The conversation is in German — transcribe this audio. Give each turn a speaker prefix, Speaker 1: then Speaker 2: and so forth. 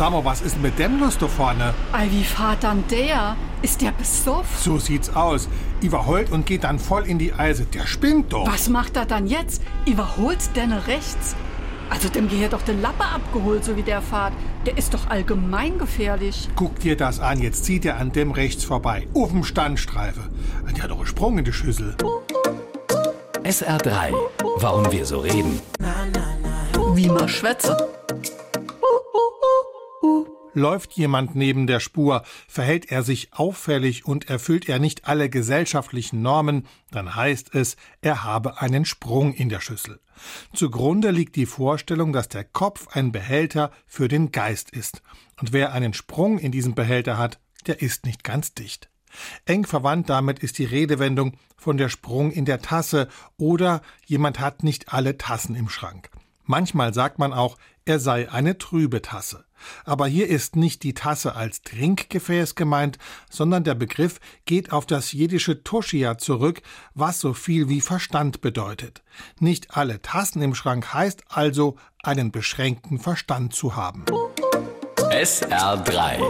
Speaker 1: Sag mal, was ist denn mit dem los da vorne?
Speaker 2: Ei, wie fahrt dann der? Ist der besoffen?
Speaker 1: So sieht's aus. Überholt und geht dann voll in die Eise. Der spinnt doch.
Speaker 2: Was macht er dann jetzt? Überholt denn rechts? Also dem gehört doch der Lappe abgeholt, so wie der fahrt. Der ist doch allgemein gefährlich.
Speaker 1: Guck dir das an, jetzt zieht er an dem rechts vorbei. Auf dem Standstreife. Der hat doch einen Sprung in die Schüssel.
Speaker 3: SR3. Warum wir so reden.
Speaker 2: Wie man schwätze.
Speaker 1: Läuft jemand neben der Spur, verhält er sich auffällig und erfüllt er nicht alle gesellschaftlichen Normen, dann heißt es, er habe einen Sprung in der Schüssel. Zugrunde liegt die Vorstellung, dass der Kopf ein Behälter für den Geist ist. Und wer einen Sprung in diesem Behälter hat, der ist nicht ganz dicht. Eng verwandt damit ist die Redewendung von der Sprung in der Tasse oder jemand hat nicht alle Tassen im Schrank. Manchmal sagt man auch, er sei eine trübe Tasse. Aber hier ist nicht die Tasse als Trinkgefäß gemeint, sondern der Begriff geht auf das jiddische Toshia zurück, was so viel wie Verstand bedeutet. Nicht alle Tassen im Schrank heißt also, einen beschränkten Verstand zu haben.
Speaker 3: SR3